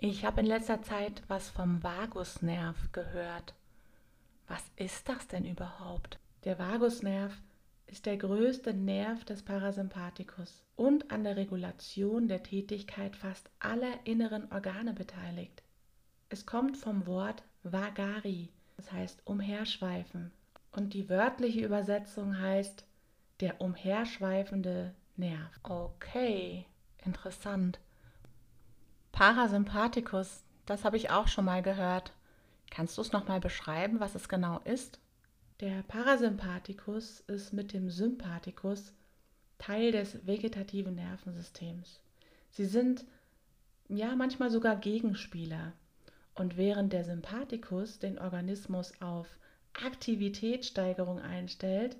Ich habe in letzter Zeit was vom Vagusnerv gehört. Was ist das denn überhaupt? Der Vagusnerv ist der größte Nerv des Parasympathikus und an der Regulation der Tätigkeit fast aller inneren Organe beteiligt. Es kommt vom Wort vagari, das heißt umherschweifen, und die wörtliche Übersetzung heißt der umherschweifende Nerv. Okay, interessant. Parasympathikus, das habe ich auch schon mal gehört. Kannst du es nochmal beschreiben, was es genau ist? Der Parasympathikus ist mit dem Sympathikus Teil des vegetativen Nervensystems. Sie sind ja manchmal sogar Gegenspieler. Und während der Sympathikus den Organismus auf Aktivitätssteigerung einstellt,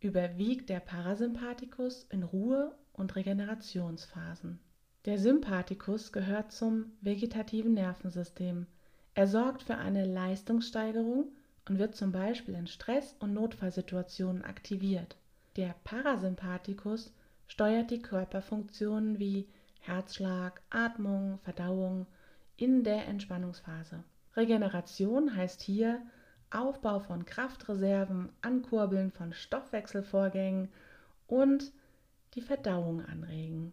überwiegt der Parasympathikus in Ruhe- und Regenerationsphasen. Der Sympathikus gehört zum vegetativen Nervensystem. Er sorgt für eine Leistungssteigerung und wird zum Beispiel in Stress- und Notfallsituationen aktiviert. Der Parasympathikus steuert die Körperfunktionen wie Herzschlag, Atmung, Verdauung in der Entspannungsphase. Regeneration heißt hier Aufbau von Kraftreserven, Ankurbeln von Stoffwechselvorgängen und die Verdauung anregen.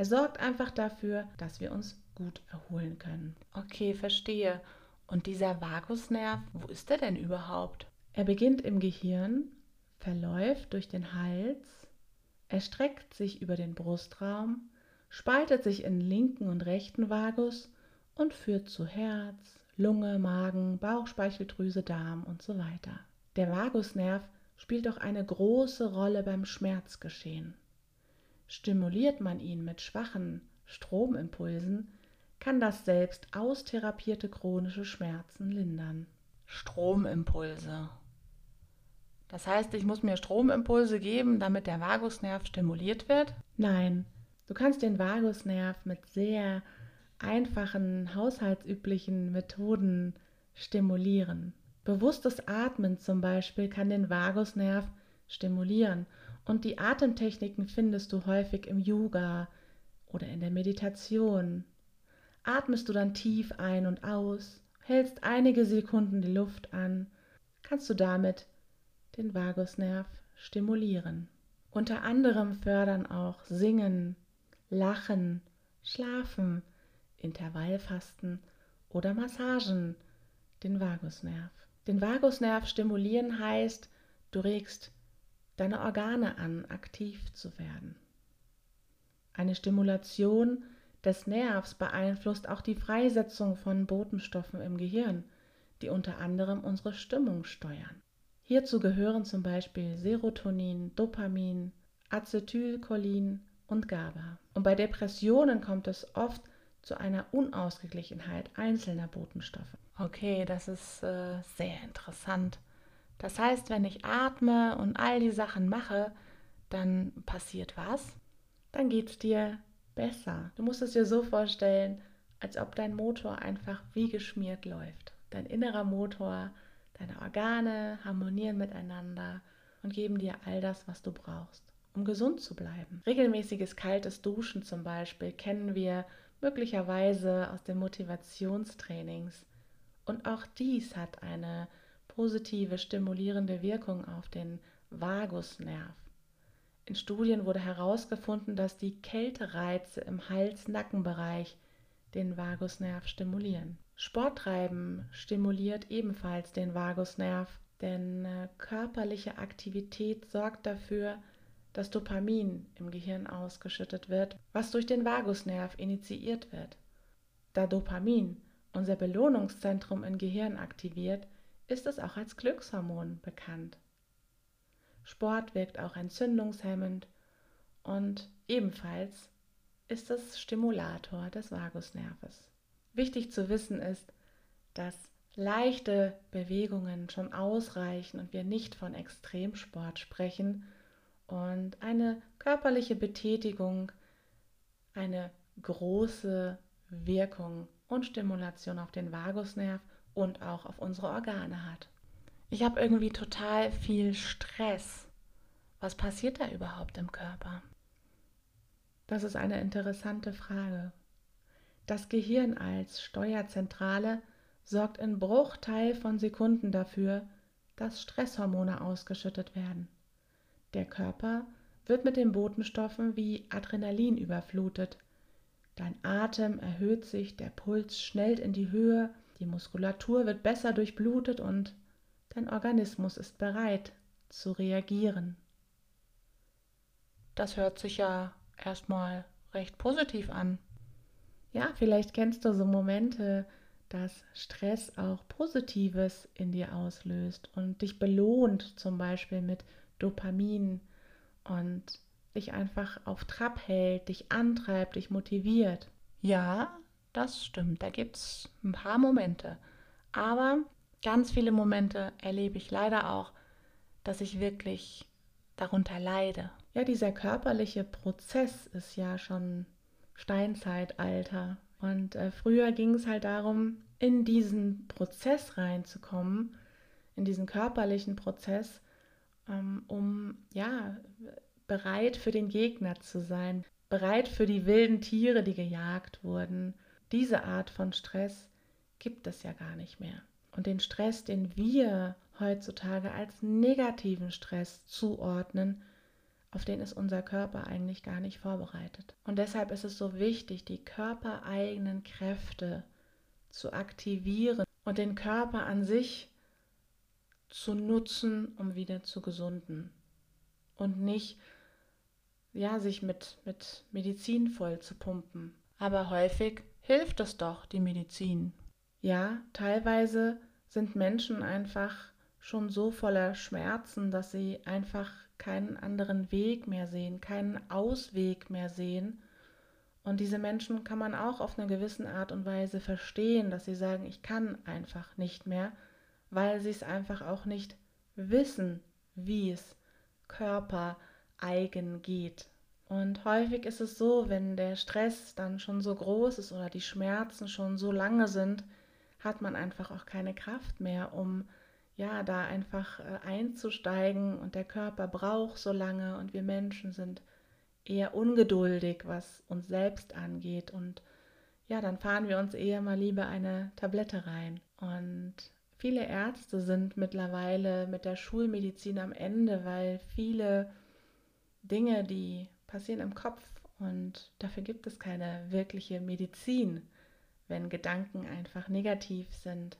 Er sorgt einfach dafür, dass wir uns gut erholen können. Okay, verstehe. Und dieser Vagusnerv, wo ist er denn überhaupt? Er beginnt im Gehirn, verläuft durch den Hals, erstreckt sich über den Brustraum, spaltet sich in linken und rechten Vagus und führt zu Herz, Lunge, Magen, Bauchspeicheldrüse, Darm und so weiter. Der Vagusnerv spielt auch eine große Rolle beim Schmerzgeschehen. Stimuliert man ihn mit schwachen Stromimpulsen, kann das selbst austherapierte chronische Schmerzen lindern. Stromimpulse. Das heißt, ich muss mir Stromimpulse geben, damit der Vagusnerv stimuliert wird? Nein, du kannst den Vagusnerv mit sehr einfachen, haushaltsüblichen Methoden stimulieren. Bewusstes Atmen zum Beispiel kann den Vagusnerv stimulieren und die Atemtechniken findest du häufig im Yoga oder in der Meditation. Atmest du dann tief ein und aus, hältst einige Sekunden die Luft an, kannst du damit den Vagusnerv stimulieren. Unter anderem fördern auch Singen, Lachen, Schlafen, Intervallfasten oder Massagen den Vagusnerv. Den Vagusnerv stimulieren heißt, du regst deine Organe an, aktiv zu werden. Eine Stimulation des Nervs beeinflusst auch die Freisetzung von Botenstoffen im Gehirn, die unter anderem unsere Stimmung steuern. Hierzu gehören zum Beispiel Serotonin, Dopamin, Acetylcholin und GABA. Und bei Depressionen kommt es oft zu einer Unausgeglichenheit einzelner Botenstoffe. Okay, das ist äh, sehr interessant. Das heißt, wenn ich atme und all die Sachen mache, dann passiert was? Dann geht es dir besser. Du musst es dir so vorstellen, als ob dein Motor einfach wie geschmiert läuft. Dein innerer Motor, deine Organe harmonieren miteinander und geben dir all das, was du brauchst, um gesund zu bleiben. Regelmäßiges kaltes Duschen zum Beispiel kennen wir möglicherweise aus den Motivationstrainings. Und auch dies hat eine positive stimulierende Wirkung auf den Vagusnerv. In Studien wurde herausgefunden, dass die Kältereize im Hals-Nackenbereich den Vagusnerv stimulieren. Sporttreiben stimuliert ebenfalls den Vagusnerv, denn äh, körperliche Aktivität sorgt dafür, dass Dopamin im Gehirn ausgeschüttet wird, was durch den Vagusnerv initiiert wird. Da Dopamin unser Belohnungszentrum im Gehirn aktiviert, ist es auch als Glückshormon bekannt. Sport wirkt auch entzündungshemmend und ebenfalls ist es Stimulator des Vagusnerves. Wichtig zu wissen ist, dass leichte Bewegungen schon ausreichen und wir nicht von Extremsport sprechen und eine körperliche Betätigung eine große Wirkung und Stimulation auf den Vagusnerv und auch auf unsere Organe hat. Ich habe irgendwie total viel Stress. Was passiert da überhaupt im Körper? Das ist eine interessante Frage. Das Gehirn als Steuerzentrale sorgt in Bruchteil von Sekunden dafür, dass Stresshormone ausgeschüttet werden. Der Körper wird mit den Botenstoffen wie Adrenalin überflutet. Dein Atem erhöht sich, der Puls schnellt in die Höhe, die Muskulatur wird besser durchblutet und dein Organismus ist bereit zu reagieren. Das hört sich ja erstmal recht positiv an. Ja, vielleicht kennst du so Momente, dass Stress auch Positives in dir auslöst und dich belohnt, zum Beispiel mit Dopamin und dich einfach auf Trab hält, dich antreibt, dich motiviert. Ja, das stimmt, da gibt es ein paar Momente. Aber ganz viele Momente erlebe ich leider auch, dass ich wirklich darunter leide. Ja, dieser körperliche Prozess ist ja schon Steinzeitalter. Und äh, früher ging es halt darum, in diesen Prozess reinzukommen, in diesen körperlichen Prozess, ähm, um ja bereit für den Gegner zu sein, bereit für die wilden Tiere, die gejagt wurden. Diese Art von Stress gibt es ja gar nicht mehr. Und den Stress, den wir heutzutage als negativen Stress zuordnen, auf den ist unser Körper eigentlich gar nicht vorbereitet. Und deshalb ist es so wichtig, die körpereigenen Kräfte zu aktivieren und den Körper an sich zu nutzen, um wieder zu gesunden. Und nicht, ja, sich mit, mit Medizin voll zu pumpen. Aber häufig hilft es doch, die Medizin. Ja, teilweise sind Menschen einfach schon so voller Schmerzen, dass sie einfach keinen anderen Weg mehr sehen, keinen Ausweg mehr sehen. Und diese Menschen kann man auch auf eine gewisse Art und Weise verstehen, dass sie sagen, ich kann einfach nicht mehr, weil sie es einfach auch nicht wissen, wie es körpereigen geht. Und häufig ist es so, wenn der Stress dann schon so groß ist oder die Schmerzen schon so lange sind, hat man einfach auch keine Kraft mehr, um ja, da einfach äh, einzusteigen und der Körper braucht so lange und wir Menschen sind eher ungeduldig, was uns selbst angeht und ja, dann fahren wir uns eher mal lieber eine Tablette rein. Und viele Ärzte sind mittlerweile mit der Schulmedizin am Ende, weil viele Dinge, die passieren im Kopf und dafür gibt es keine wirkliche Medizin, wenn Gedanken einfach negativ sind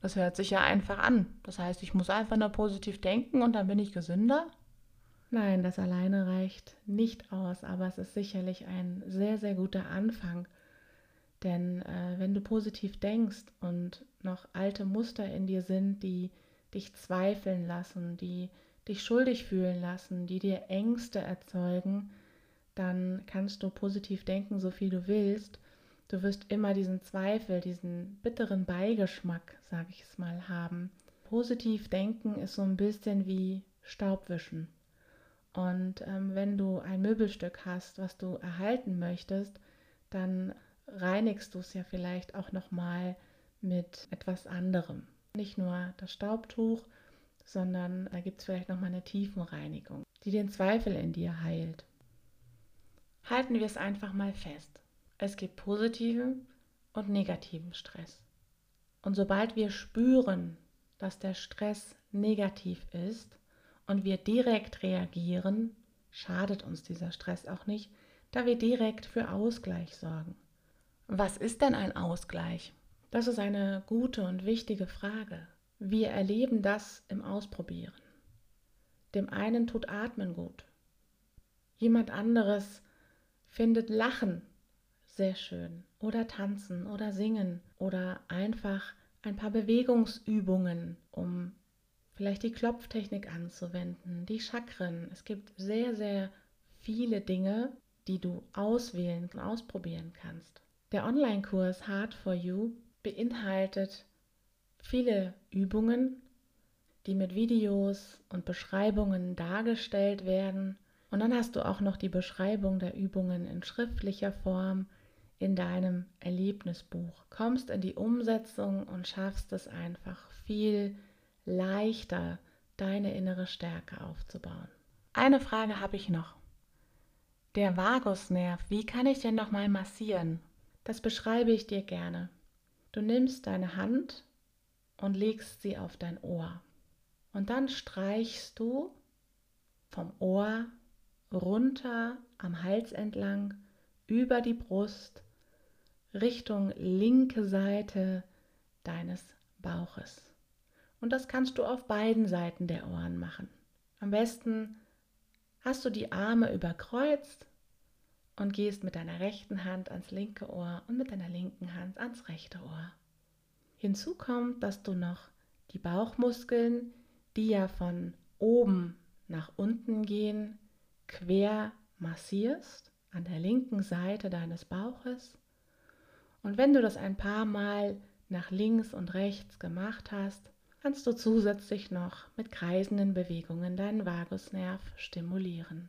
das hört sich ja einfach an. Das heißt, ich muss einfach nur positiv denken und dann bin ich gesünder? Nein, das alleine reicht nicht aus, aber es ist sicherlich ein sehr, sehr guter Anfang. Denn äh, wenn du positiv denkst und noch alte Muster in dir sind, die dich zweifeln lassen, die dich schuldig fühlen lassen, die dir Ängste erzeugen, dann kannst du positiv denken, so viel du willst. Du wirst immer diesen Zweifel, diesen bitteren Beigeschmack, sage ich es mal, haben. Positiv denken ist so ein bisschen wie Staubwischen. Und ähm, wenn du ein Möbelstück hast, was du erhalten möchtest, dann reinigst du es ja vielleicht auch nochmal mit etwas anderem. Nicht nur das Staubtuch, sondern da gibt es vielleicht nochmal eine Tiefenreinigung, die den Zweifel in dir heilt. Halten wir es einfach mal fest. Es gibt positiven und negativen Stress. Und sobald wir spüren, dass der Stress negativ ist und wir direkt reagieren, schadet uns dieser Stress auch nicht, da wir direkt für Ausgleich sorgen. Was ist denn ein Ausgleich? Das ist eine gute und wichtige Frage. Wir erleben das im Ausprobieren. Dem einen tut Atmen gut. Jemand anderes findet Lachen sehr schön. Oder tanzen oder singen oder einfach ein paar Bewegungsübungen, um vielleicht die Klopftechnik anzuwenden, die Chakren. Es gibt sehr, sehr viele Dinge, die du auswählen und ausprobieren kannst. Der Online-Kurs Hard for You beinhaltet viele Übungen, die mit Videos und Beschreibungen dargestellt werden. Und dann hast du auch noch die Beschreibung der Übungen in schriftlicher Form in deinem Erlebnisbuch, kommst in die Umsetzung und schaffst es einfach viel leichter, deine innere Stärke aufzubauen. Eine Frage habe ich noch. Der Vagusnerv, wie kann ich den nochmal massieren? Das beschreibe ich dir gerne. Du nimmst deine Hand und legst sie auf dein Ohr. Und dann streichst du vom Ohr runter am Hals entlang über die Brust Richtung linke Seite deines Bauches. Und das kannst du auf beiden Seiten der Ohren machen. Am besten hast du die Arme überkreuzt und gehst mit deiner rechten Hand ans linke Ohr und mit deiner linken Hand ans rechte Ohr. Hinzu kommt, dass du noch die Bauchmuskeln, die ja von oben nach unten gehen, quer massierst an der linken Seite deines Bauches. Und wenn du das ein paar Mal nach links und rechts gemacht hast, kannst du zusätzlich noch mit kreisenden Bewegungen deinen Vagusnerv stimulieren.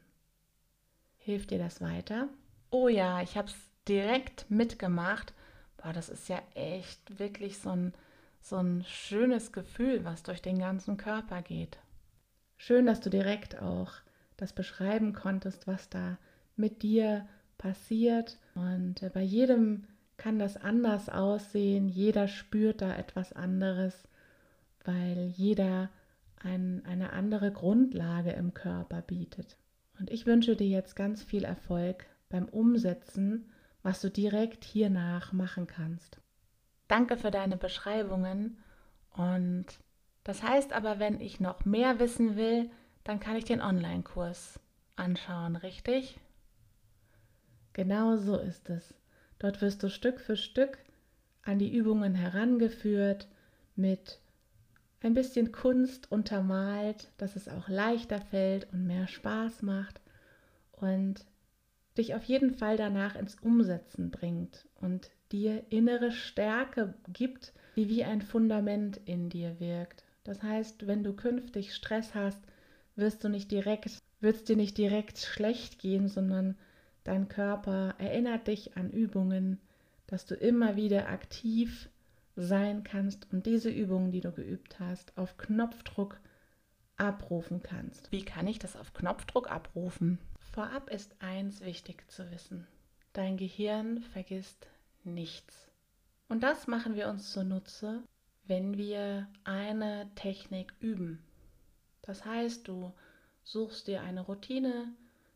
Hilft dir das weiter? Oh ja, ich habe es direkt mitgemacht. Boah, das ist ja echt wirklich so ein, so ein schönes Gefühl, was durch den ganzen Körper geht. Schön, dass du direkt auch das beschreiben konntest, was da mit dir passiert. Und äh, bei jedem kann das anders aussehen. Jeder spürt da etwas anderes weil jeder ein, eine andere Grundlage im Körper bietet. Und ich wünsche dir jetzt ganz viel Erfolg beim Umsetzen, was du direkt hiernach machen kannst. Danke für deine Beschreibungen und das heißt aber, wenn ich noch mehr wissen will, dann kann ich den Online-Kurs anschauen, richtig? Genau so ist es. Dort wirst du Stück für Stück an die Übungen herangeführt mit ein bisschen Kunst untermalt, dass es auch leichter fällt und mehr Spaß macht und dich auf jeden Fall danach ins Umsetzen bringt und dir innere Stärke gibt, die wie ein Fundament in dir wirkt. Das heißt, wenn du künftig Stress hast, wirst du nicht direkt, wird es dir nicht direkt schlecht gehen, sondern dein Körper erinnert dich an Übungen, dass du immer wieder aktiv sein kannst und diese Übungen, die du geübt hast, auf Knopfdruck abrufen kannst. Wie kann ich das auf Knopfdruck abrufen? Vorab ist eins wichtig zu wissen. Dein Gehirn vergisst nichts. Und das machen wir uns zunutze, wenn wir eine Technik üben. Das heißt, du suchst dir eine Routine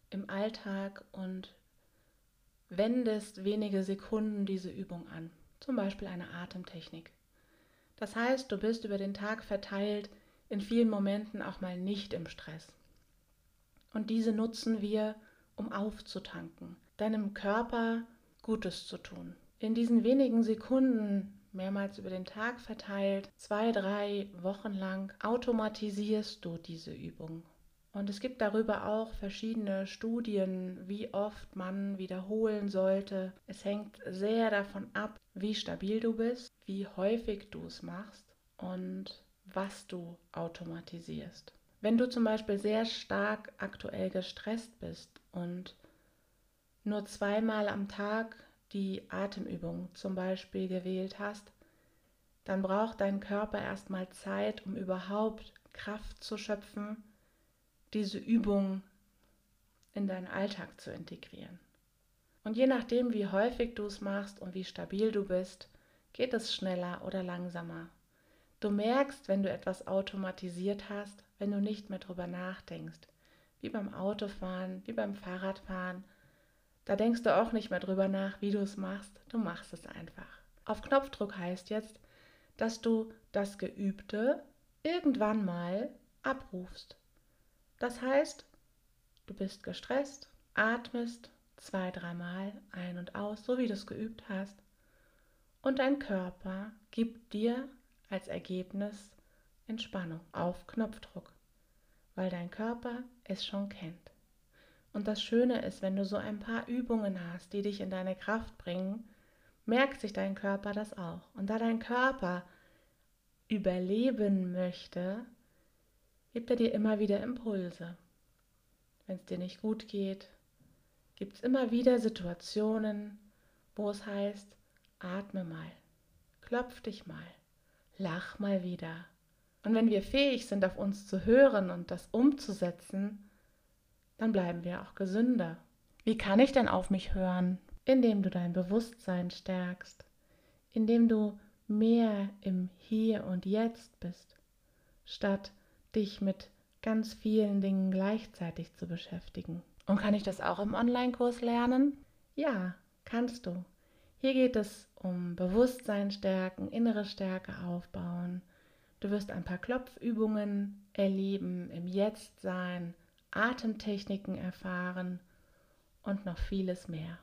im Alltag und wendest wenige Sekunden diese Übung an zum Beispiel eine Atemtechnik. Das heißt, du bist über den Tag verteilt in vielen Momenten auch mal nicht im Stress. Und diese nutzen wir, um aufzutanken, deinem Körper Gutes zu tun. In diesen wenigen Sekunden, mehrmals über den Tag verteilt, zwei, drei Wochen lang, automatisierst du diese Übung und es gibt darüber auch verschiedene Studien, wie oft man wiederholen sollte. Es hängt sehr davon ab, wie stabil du bist, wie häufig du es machst und was du automatisierst. Wenn du zum Beispiel sehr stark aktuell gestresst bist und nur zweimal am Tag die Atemübung zum Beispiel gewählt hast, dann braucht dein Körper erstmal Zeit, um überhaupt Kraft zu schöpfen diese Übung in deinen Alltag zu integrieren. Und je nachdem, wie häufig du es machst und wie stabil du bist, geht es schneller oder langsamer. Du merkst, wenn du etwas automatisiert hast, wenn du nicht mehr drüber nachdenkst. Wie beim Autofahren, wie beim Fahrradfahren. Da denkst du auch nicht mehr drüber nach, wie du es machst. Du machst es einfach. Auf Knopfdruck heißt jetzt, dass du das Geübte irgendwann mal abrufst. Das heißt, du bist gestresst, atmest zwei, dreimal ein und aus, so wie du es geübt hast. Und dein Körper gibt dir als Ergebnis Entspannung auf Knopfdruck, weil dein Körper es schon kennt. Und das Schöne ist, wenn du so ein paar Übungen hast, die dich in deine Kraft bringen, merkt sich dein Körper das auch. Und da dein Körper überleben möchte, gibt er dir immer wieder Impulse. Wenn es dir nicht gut geht, gibt es immer wieder Situationen, wo es heißt, atme mal, klopf dich mal, lach mal wieder. Und wenn wir fähig sind, auf uns zu hören und das umzusetzen, dann bleiben wir auch gesünder. Wie kann ich denn auf mich hören? indem du dein Bewusstsein stärkst, indem du mehr im Hier und Jetzt bist, statt dich mit ganz vielen Dingen gleichzeitig zu beschäftigen. Und kann ich das auch im Online-Kurs lernen? Ja, kannst du. Hier geht es um Bewusstsein stärken, innere Stärke aufbauen. Du wirst ein paar Klopfübungen erleben, im Jetzt sein, Atemtechniken erfahren und noch vieles mehr.